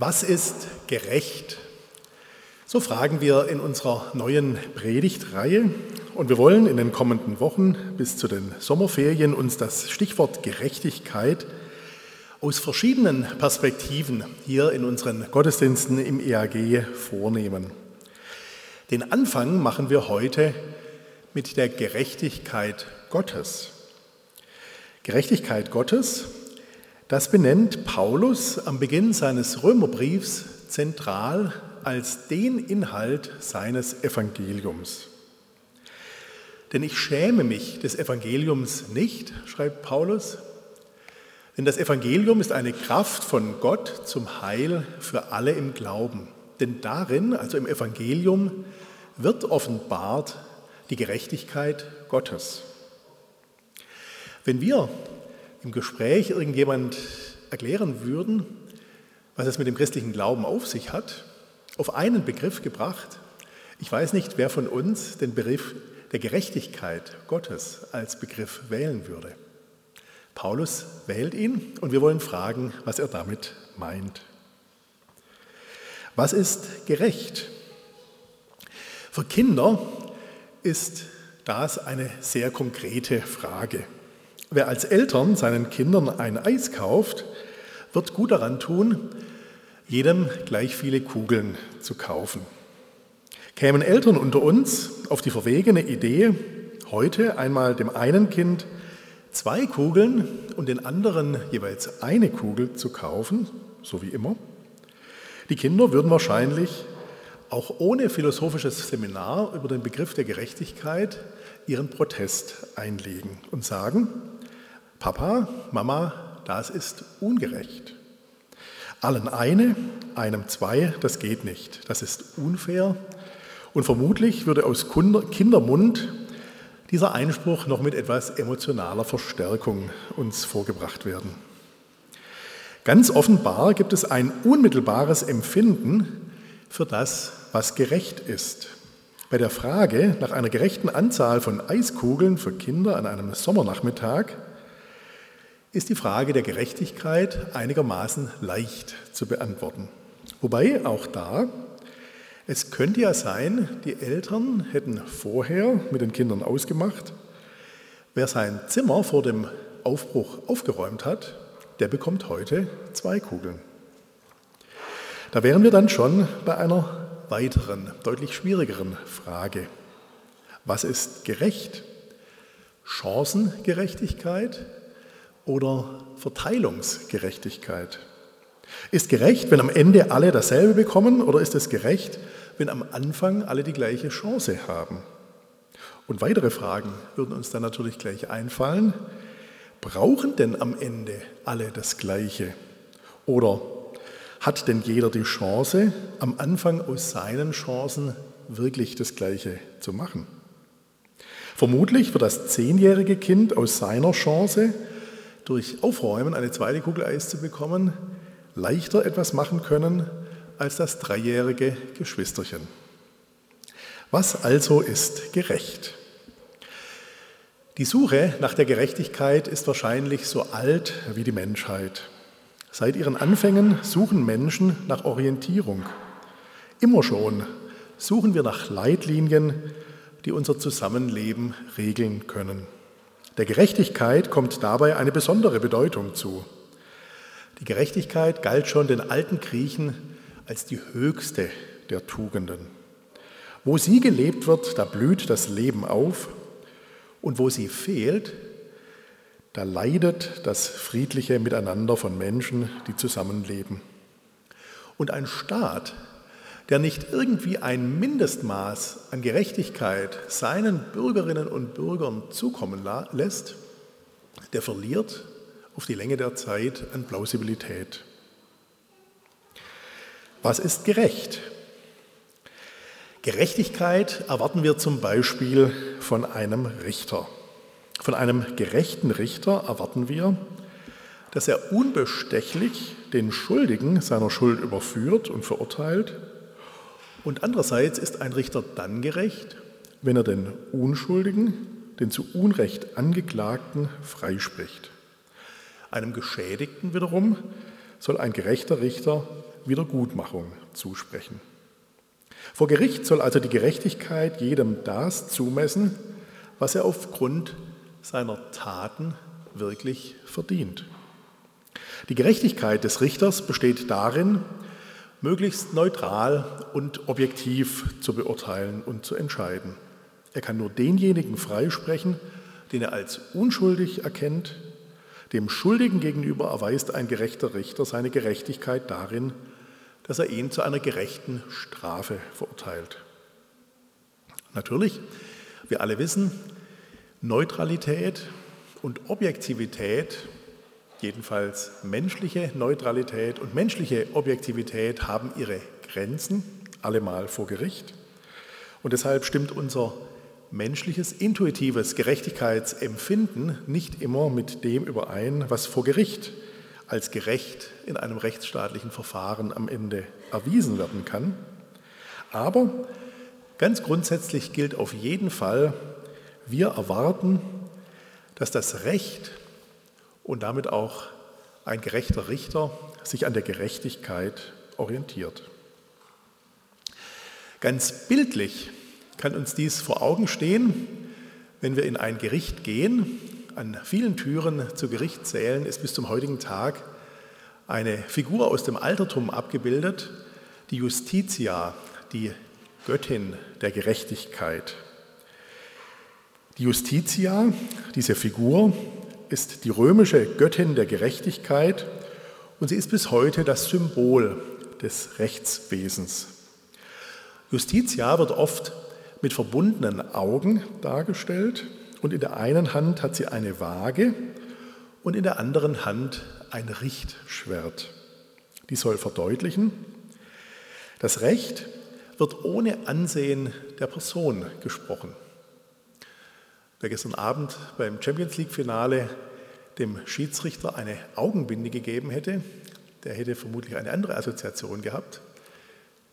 Was ist gerecht? So fragen wir in unserer neuen Predigtreihe und wir wollen in den kommenden Wochen bis zu den Sommerferien uns das Stichwort Gerechtigkeit aus verschiedenen Perspektiven hier in unseren Gottesdiensten im EAG vornehmen. Den Anfang machen wir heute mit der Gerechtigkeit Gottes. Gerechtigkeit Gottes das benennt Paulus am Beginn seines Römerbriefs zentral als den Inhalt seines Evangeliums. Denn ich schäme mich des Evangeliums nicht, schreibt Paulus, denn das Evangelium ist eine Kraft von Gott zum Heil für alle im Glauben. Denn darin, also im Evangelium, wird offenbart die Gerechtigkeit Gottes. Wenn wir im Gespräch irgendjemand erklären würden, was es mit dem christlichen Glauben auf sich hat, auf einen Begriff gebracht, ich weiß nicht, wer von uns den Begriff der Gerechtigkeit Gottes als Begriff wählen würde. Paulus wählt ihn und wir wollen fragen, was er damit meint. Was ist gerecht? Für Kinder ist das eine sehr konkrete Frage. Wer als Eltern seinen Kindern ein Eis kauft, wird gut daran tun, jedem gleich viele Kugeln zu kaufen. Kämen Eltern unter uns auf die verwegene Idee, heute einmal dem einen Kind zwei Kugeln und den anderen jeweils eine Kugel zu kaufen, so wie immer, die Kinder würden wahrscheinlich auch ohne philosophisches Seminar über den Begriff der Gerechtigkeit ihren Protest einlegen und sagen, Papa, Mama, das ist ungerecht. Allen eine, einem zwei, das geht nicht. Das ist unfair. Und vermutlich würde aus Kindermund dieser Einspruch noch mit etwas emotionaler Verstärkung uns vorgebracht werden. Ganz offenbar gibt es ein unmittelbares Empfinden für das, was gerecht ist. Bei der Frage nach einer gerechten Anzahl von Eiskugeln für Kinder an einem Sommernachmittag ist die Frage der Gerechtigkeit einigermaßen leicht zu beantworten. Wobei auch da, es könnte ja sein, die Eltern hätten vorher mit den Kindern ausgemacht, wer sein Zimmer vor dem Aufbruch aufgeräumt hat, der bekommt heute zwei Kugeln. Da wären wir dann schon bei einer weiteren, deutlich schwierigeren Frage. Was ist gerecht? Chancengerechtigkeit oder Verteilungsgerechtigkeit? Ist gerecht, wenn am Ende alle dasselbe bekommen oder ist es gerecht, wenn am Anfang alle die gleiche Chance haben? Und weitere Fragen würden uns dann natürlich gleich einfallen. Brauchen denn am Ende alle das Gleiche? Oder hat denn jeder die Chance, am Anfang aus seinen Chancen wirklich das Gleiche zu machen? Vermutlich wird das zehnjährige Kind aus seiner Chance durch Aufräumen eine zweite Kugel Eis zu bekommen, leichter etwas machen können als das dreijährige Geschwisterchen. Was also ist gerecht? Die Suche nach der Gerechtigkeit ist wahrscheinlich so alt wie die Menschheit. Seit ihren Anfängen suchen Menschen nach Orientierung. Immer schon suchen wir nach Leitlinien, die unser Zusammenleben regeln können. Der Gerechtigkeit kommt dabei eine besondere Bedeutung zu. Die Gerechtigkeit galt schon den alten Griechen als die höchste der Tugenden. Wo sie gelebt wird, da blüht das Leben auf und wo sie fehlt, da leidet das friedliche Miteinander von Menschen, die zusammenleben. Und ein Staat, der nicht irgendwie ein Mindestmaß an Gerechtigkeit seinen Bürgerinnen und Bürgern zukommen lässt, der verliert auf die Länge der Zeit an Plausibilität. Was ist gerecht? Gerechtigkeit erwarten wir zum Beispiel von einem Richter. Von einem gerechten Richter erwarten wir, dass er unbestechlich den Schuldigen seiner Schuld überführt und verurteilt und andererseits ist ein Richter dann gerecht, wenn er den Unschuldigen, den zu Unrecht Angeklagten freispricht. Einem Geschädigten wiederum soll ein gerechter Richter Wiedergutmachung zusprechen. Vor Gericht soll also die Gerechtigkeit jedem das zumessen, was er aufgrund seiner Taten wirklich verdient. Die Gerechtigkeit des Richters besteht darin, möglichst neutral und objektiv zu beurteilen und zu entscheiden. Er kann nur denjenigen freisprechen, den er als unschuldig erkennt. Dem Schuldigen gegenüber erweist ein gerechter Richter seine Gerechtigkeit darin, dass er ihn zu einer gerechten Strafe verurteilt. Natürlich, wir alle wissen, Neutralität und Objektivität, jedenfalls menschliche Neutralität und menschliche Objektivität haben ihre Grenzen, allemal vor Gericht. Und deshalb stimmt unser menschliches, intuitives Gerechtigkeitsempfinden nicht immer mit dem überein, was vor Gericht als gerecht in einem rechtsstaatlichen Verfahren am Ende erwiesen werden kann. Aber ganz grundsätzlich gilt auf jeden Fall, wir erwarten, dass das Recht und damit auch ein gerechter Richter sich an der Gerechtigkeit orientiert. Ganz bildlich kann uns dies vor Augen stehen, wenn wir in ein Gericht gehen. An vielen Türen zu Gerichtssälen ist bis zum heutigen Tag eine Figur aus dem Altertum abgebildet, die Justitia, die Göttin der Gerechtigkeit. Die Justitia, diese Figur, ist die römische Göttin der Gerechtigkeit und sie ist bis heute das Symbol des Rechtswesens. Justitia wird oft mit verbundenen Augen dargestellt und in der einen Hand hat sie eine Waage und in der anderen Hand ein Richtschwert. Die soll verdeutlichen, das Recht wird ohne Ansehen der Person gesprochen. Wer gestern Abend beim Champions League-Finale dem Schiedsrichter eine Augenbinde gegeben hätte, der hätte vermutlich eine andere Assoziation gehabt.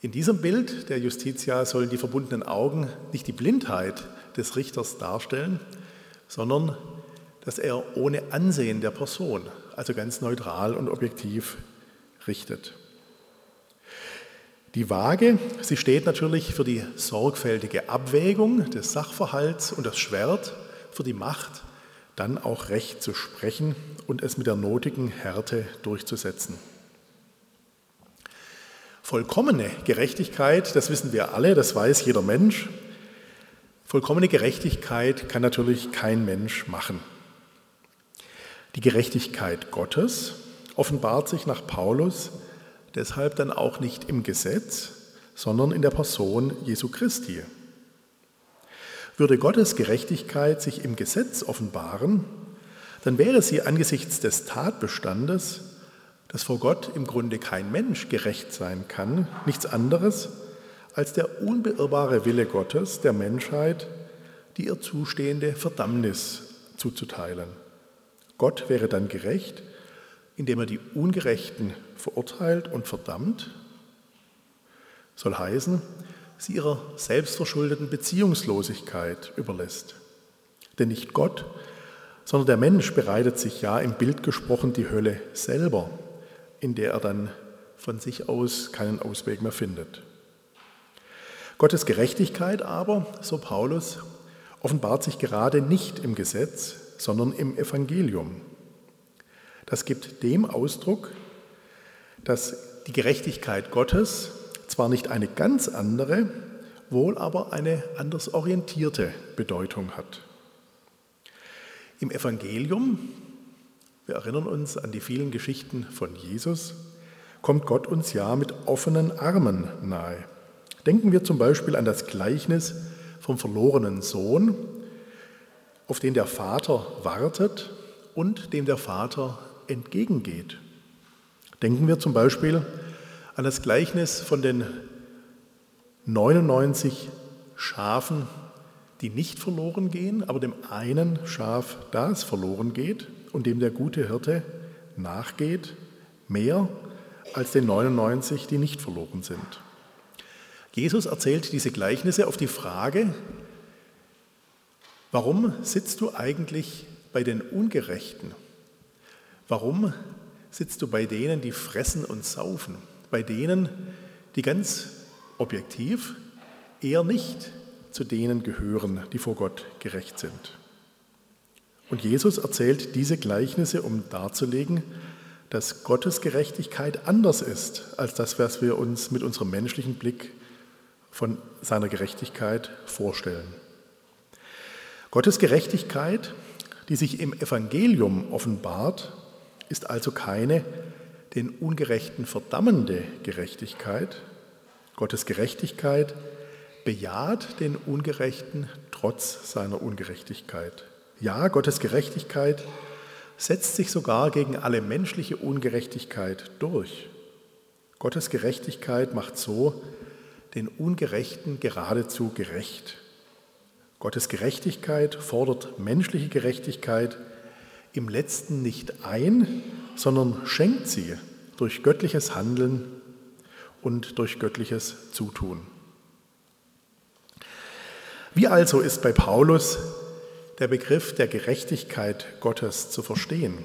In diesem Bild der Justitia sollen die verbundenen Augen nicht die Blindheit des Richters darstellen, sondern dass er ohne Ansehen der Person, also ganz neutral und objektiv, richtet. Die Waage, sie steht natürlich für die sorgfältige Abwägung des Sachverhalts und das Schwert für die Macht, dann auch Recht zu sprechen und es mit der notigen Härte durchzusetzen. Vollkommene Gerechtigkeit, das wissen wir alle, das weiß jeder Mensch. Vollkommene Gerechtigkeit kann natürlich kein Mensch machen. Die Gerechtigkeit Gottes offenbart sich nach Paulus deshalb dann auch nicht im Gesetz, sondern in der Person Jesu Christi. Würde Gottes Gerechtigkeit sich im Gesetz offenbaren, dann wäre sie angesichts des Tatbestandes dass vor Gott im Grunde kein Mensch gerecht sein kann, nichts anderes als der unbeirrbare Wille Gottes der Menschheit, die ihr zustehende Verdammnis zuzuteilen. Gott wäre dann gerecht, indem er die Ungerechten verurteilt und verdammt, soll heißen, sie ihrer selbstverschuldeten Beziehungslosigkeit überlässt. Denn nicht Gott, sondern der Mensch bereitet sich ja im Bild gesprochen die Hölle selber in der er dann von sich aus keinen Ausweg mehr findet. Gottes Gerechtigkeit aber, so Paulus, offenbart sich gerade nicht im Gesetz, sondern im Evangelium. Das gibt dem Ausdruck, dass die Gerechtigkeit Gottes zwar nicht eine ganz andere, wohl aber eine anders orientierte Bedeutung hat. Im Evangelium wir erinnern uns an die vielen Geschichten von Jesus, kommt Gott uns ja mit offenen Armen nahe. Denken wir zum Beispiel an das Gleichnis vom verlorenen Sohn, auf den der Vater wartet und dem der Vater entgegengeht. Denken wir zum Beispiel an das Gleichnis von den 99 Schafen, die nicht verloren gehen, aber dem einen Schaf, das verloren geht und dem der gute Hirte nachgeht, mehr als den 99, die nicht verloren sind. Jesus erzählt diese Gleichnisse auf die Frage, warum sitzt du eigentlich bei den Ungerechten? Warum sitzt du bei denen, die fressen und saufen? bei denen, die ganz objektiv eher nicht zu denen gehören, die vor Gott gerecht sind. Und Jesus erzählt diese Gleichnisse, um darzulegen, dass Gottes Gerechtigkeit anders ist als das, was wir uns mit unserem menschlichen Blick von seiner Gerechtigkeit vorstellen. Gottes Gerechtigkeit, die sich im Evangelium offenbart, ist also keine den Ungerechten verdammende Gerechtigkeit. Gottes Gerechtigkeit bejaht den Ungerechten trotz seiner Ungerechtigkeit. Ja, Gottes Gerechtigkeit setzt sich sogar gegen alle menschliche Ungerechtigkeit durch. Gottes Gerechtigkeit macht so den Ungerechten geradezu gerecht. Gottes Gerechtigkeit fordert menschliche Gerechtigkeit im letzten nicht ein, sondern schenkt sie durch göttliches Handeln und durch göttliches Zutun. Wie also ist bei Paulus der Begriff der Gerechtigkeit Gottes zu verstehen?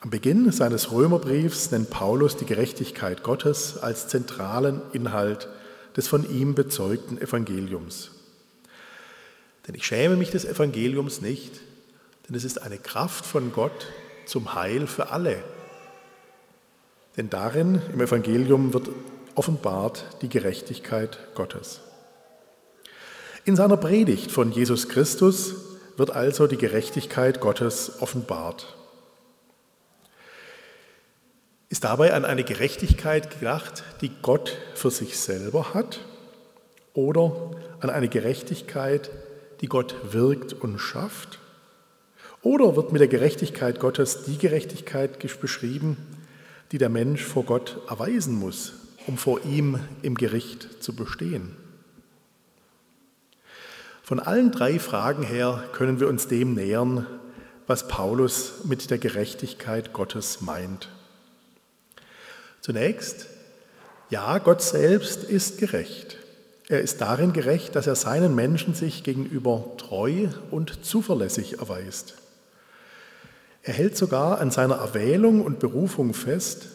Am Beginn seines Römerbriefs nennt Paulus die Gerechtigkeit Gottes als zentralen Inhalt des von ihm bezeugten Evangeliums. Denn ich schäme mich des Evangeliums nicht, denn es ist eine Kraft von Gott zum Heil für alle. Denn darin, im Evangelium, wird offenbart die Gerechtigkeit Gottes. In seiner Predigt von Jesus Christus wird also die Gerechtigkeit Gottes offenbart. Ist dabei an eine Gerechtigkeit gedacht, die Gott für sich selber hat, oder an eine Gerechtigkeit, die Gott wirkt und schafft? Oder wird mit der Gerechtigkeit Gottes die Gerechtigkeit beschrieben, die der Mensch vor Gott erweisen muss, um vor ihm im Gericht zu bestehen? Von allen drei Fragen her können wir uns dem nähern, was Paulus mit der Gerechtigkeit Gottes meint. Zunächst, ja, Gott selbst ist gerecht. Er ist darin gerecht, dass er seinen Menschen sich gegenüber treu und zuverlässig erweist. Er hält sogar an seiner Erwählung und Berufung fest,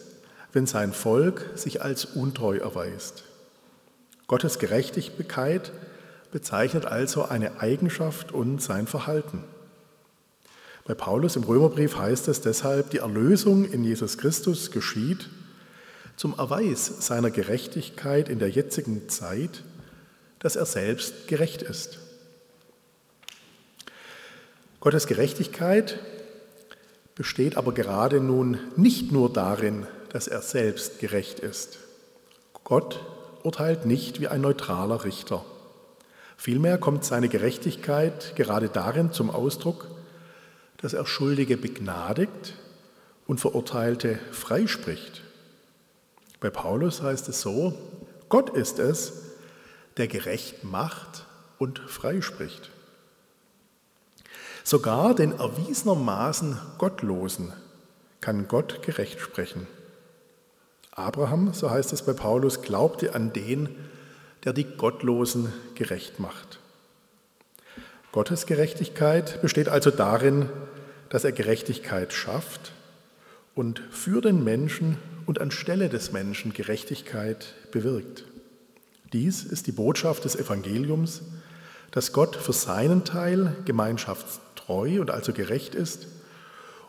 wenn sein Volk sich als untreu erweist. Gottes Gerechtigkeit bezeichnet also eine Eigenschaft und sein Verhalten. Bei Paulus im Römerbrief heißt es deshalb, die Erlösung in Jesus Christus geschieht zum Erweis seiner Gerechtigkeit in der jetzigen Zeit, dass er selbst gerecht ist. Gottes Gerechtigkeit besteht aber gerade nun nicht nur darin, dass er selbst gerecht ist. Gott urteilt nicht wie ein neutraler Richter. Vielmehr kommt seine Gerechtigkeit gerade darin zum Ausdruck, dass er Schuldige begnadigt und Verurteilte freispricht. Bei Paulus heißt es so, Gott ist es, der gerecht macht und freispricht. Sogar den erwiesenermaßen Gottlosen kann Gott gerecht sprechen. Abraham, so heißt es bei Paulus, glaubte an den, der die Gottlosen gerecht macht. Gottes Gerechtigkeit besteht also darin, dass er Gerechtigkeit schafft und für den Menschen und anstelle des Menschen Gerechtigkeit bewirkt. Dies ist die Botschaft des Evangeliums, dass Gott für seinen Teil gemeinschaftstreu und also gerecht ist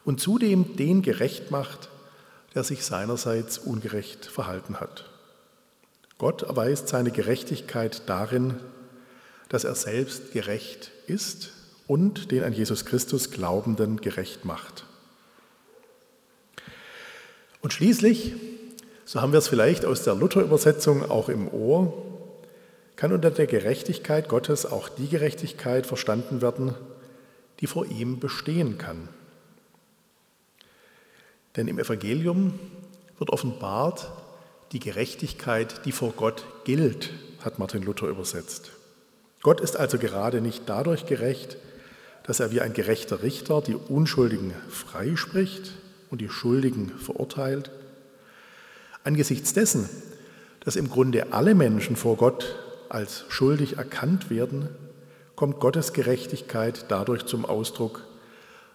und zudem den gerecht macht, der sich seinerseits ungerecht verhalten hat. Gott erweist seine Gerechtigkeit darin, dass er selbst gerecht ist und den an Jesus Christus Glaubenden gerecht macht. Und schließlich, so haben wir es vielleicht aus der Luther-Übersetzung auch im Ohr, kann unter der Gerechtigkeit Gottes auch die Gerechtigkeit verstanden werden, die vor ihm bestehen kann. Denn im Evangelium wird offenbart die Gerechtigkeit, die vor Gott gilt, hat Martin Luther übersetzt. Gott ist also gerade nicht dadurch gerecht, dass er wie ein gerechter Richter die Unschuldigen freispricht und die Schuldigen verurteilt. Angesichts dessen, dass im Grunde alle Menschen vor Gott als schuldig erkannt werden, kommt Gottes Gerechtigkeit dadurch zum Ausdruck,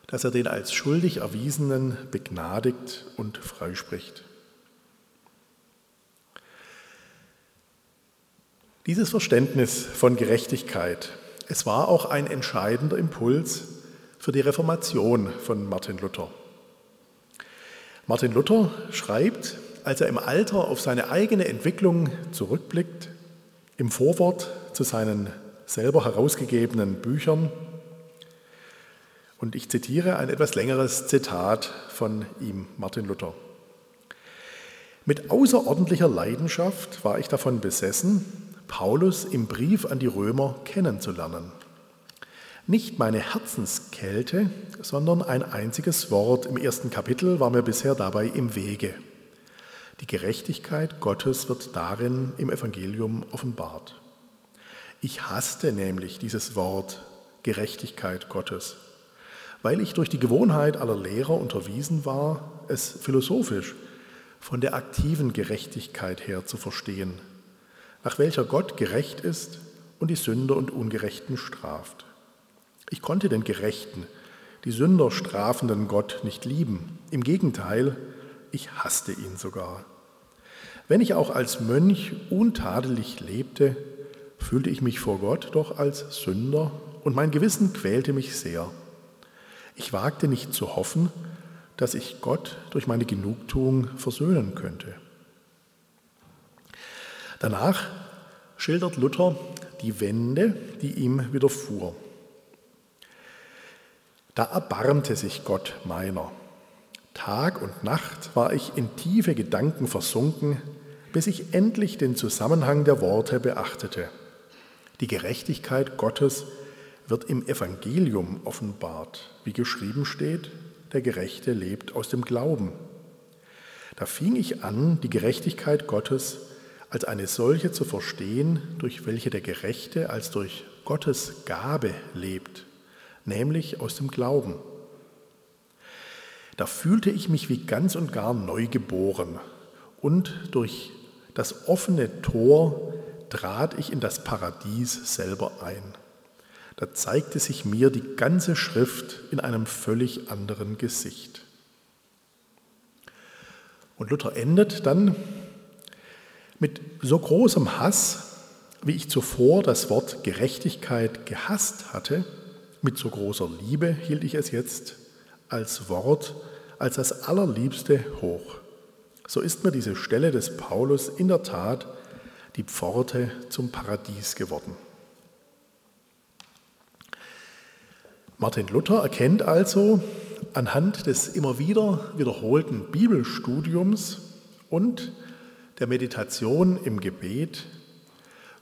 dass er den als schuldig Erwiesenen begnadigt und freispricht. Dieses Verständnis von Gerechtigkeit, es war auch ein entscheidender Impuls für die Reformation von Martin Luther. Martin Luther schreibt, als er im Alter auf seine eigene Entwicklung zurückblickt, im Vorwort zu seinen selber herausgegebenen Büchern, und ich zitiere ein etwas längeres Zitat von ihm, Martin Luther. Mit außerordentlicher Leidenschaft war ich davon besessen, Paulus im Brief an die Römer kennenzulernen. Nicht meine Herzenskälte, sondern ein einziges Wort im ersten Kapitel war mir bisher dabei im Wege. Die Gerechtigkeit Gottes wird darin im Evangelium offenbart. Ich hasste nämlich dieses Wort Gerechtigkeit Gottes, weil ich durch die Gewohnheit aller Lehrer unterwiesen war, es philosophisch von der aktiven Gerechtigkeit her zu verstehen, nach welcher Gott gerecht ist und die Sünder und Ungerechten straft. Ich konnte den Gerechten, die Sünder strafenden Gott nicht lieben. Im Gegenteil, ich hasste ihn sogar. Wenn ich auch als Mönch untadelig lebte, fühlte ich mich vor Gott doch als Sünder und mein Gewissen quälte mich sehr. Ich wagte nicht zu hoffen, dass ich Gott durch meine Genugtuung versöhnen könnte. Danach schildert Luther die Wende, die ihm widerfuhr. Da erbarmte sich Gott meiner. Tag und Nacht war ich in tiefe Gedanken versunken, bis ich endlich den Zusammenhang der Worte beachtete. Die Gerechtigkeit Gottes wird im Evangelium offenbart, wie geschrieben steht, der Gerechte lebt aus dem Glauben. Da fing ich an, die Gerechtigkeit Gottes als eine solche zu verstehen, durch welche der Gerechte als durch Gottes Gabe lebt nämlich aus dem Glauben. Da fühlte ich mich wie ganz und gar neu geboren und durch das offene Tor trat ich in das Paradies selber ein. Da zeigte sich mir die ganze Schrift in einem völlig anderen Gesicht. Und Luther endet dann mit so großem Hass, wie ich zuvor das Wort Gerechtigkeit gehasst hatte, mit so großer Liebe hielt ich es jetzt als Wort, als das Allerliebste hoch. So ist mir diese Stelle des Paulus in der Tat die Pforte zum Paradies geworden. Martin Luther erkennt also anhand des immer wieder wiederholten Bibelstudiums und der Meditation im Gebet,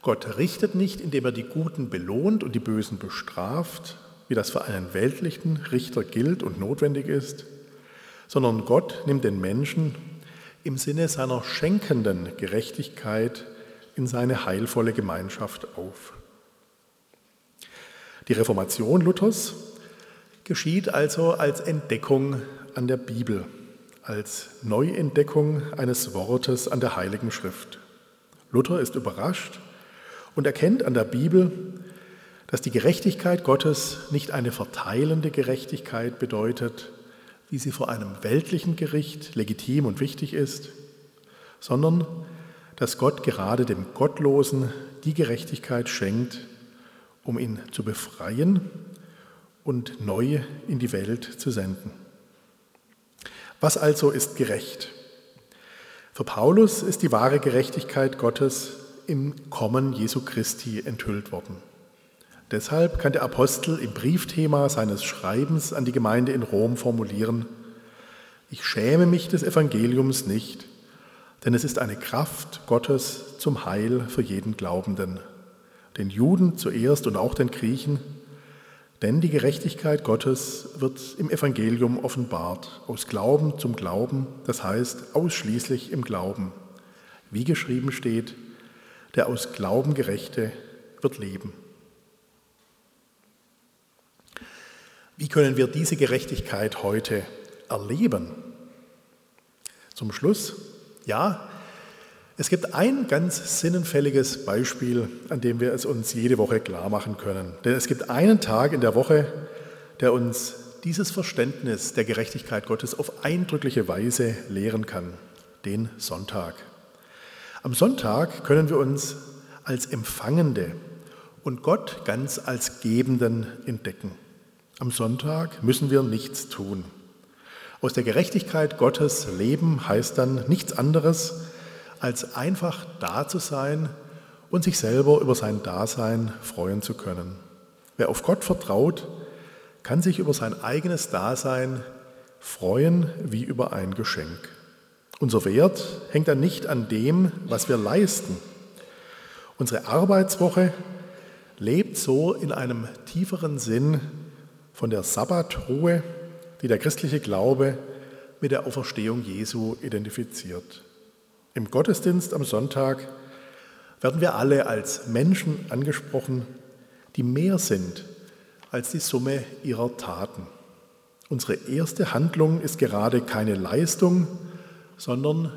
Gott richtet nicht, indem er die Guten belohnt und die Bösen bestraft, wie das für einen weltlichen Richter gilt und notwendig ist, sondern Gott nimmt den Menschen im Sinne seiner schenkenden Gerechtigkeit in seine heilvolle Gemeinschaft auf. Die Reformation Luthers geschieht also als Entdeckung an der Bibel, als Neuentdeckung eines Wortes an der Heiligen Schrift. Luther ist überrascht und erkennt an der Bibel, dass die Gerechtigkeit Gottes nicht eine verteilende Gerechtigkeit bedeutet, wie sie vor einem weltlichen Gericht legitim und wichtig ist, sondern dass Gott gerade dem Gottlosen die Gerechtigkeit schenkt, um ihn zu befreien und neu in die Welt zu senden. Was also ist gerecht? Für Paulus ist die wahre Gerechtigkeit Gottes im Kommen Jesu Christi enthüllt worden. Deshalb kann der Apostel im Briefthema seines Schreibens an die Gemeinde in Rom formulieren, ich schäme mich des Evangeliums nicht, denn es ist eine Kraft Gottes zum Heil für jeden Glaubenden, den Juden zuerst und auch den Griechen, denn die Gerechtigkeit Gottes wird im Evangelium offenbart, aus Glauben zum Glauben, das heißt ausschließlich im Glauben. Wie geschrieben steht, der aus Glauben Gerechte wird leben. Wie können wir diese Gerechtigkeit heute erleben? Zum Schluss, ja, es gibt ein ganz sinnenfälliges Beispiel, an dem wir es uns jede Woche klar machen können. Denn es gibt einen Tag in der Woche, der uns dieses Verständnis der Gerechtigkeit Gottes auf eindrückliche Weise lehren kann, den Sonntag. Am Sonntag können wir uns als Empfangende und Gott ganz als Gebenden entdecken. Am Sonntag müssen wir nichts tun. Aus der Gerechtigkeit Gottes leben heißt dann nichts anderes, als einfach da zu sein und sich selber über sein Dasein freuen zu können. Wer auf Gott vertraut, kann sich über sein eigenes Dasein freuen wie über ein Geschenk. Unser Wert hängt dann nicht an dem, was wir leisten. Unsere Arbeitswoche lebt so in einem tieferen Sinn von der Sabbatruhe, die der christliche Glaube mit der Auferstehung Jesu identifiziert. Im Gottesdienst am Sonntag werden wir alle als Menschen angesprochen, die mehr sind als die Summe ihrer Taten. Unsere erste Handlung ist gerade keine Leistung, sondern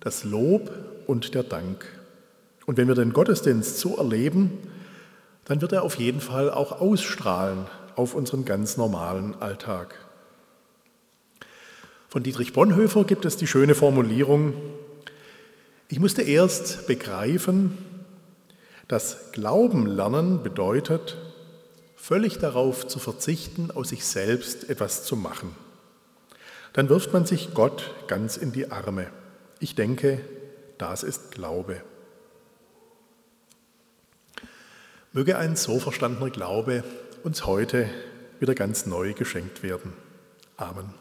das Lob und der Dank. Und wenn wir den Gottesdienst so erleben, dann wird er auf jeden Fall auch ausstrahlen auf unseren ganz normalen Alltag. Von Dietrich Bonhoeffer gibt es die schöne Formulierung, ich musste erst begreifen, dass Glauben lernen bedeutet, völlig darauf zu verzichten, aus sich selbst etwas zu machen. Dann wirft man sich Gott ganz in die Arme. Ich denke, das ist Glaube. Möge ein so verstandener Glaube uns heute wieder ganz neu geschenkt werden. Amen.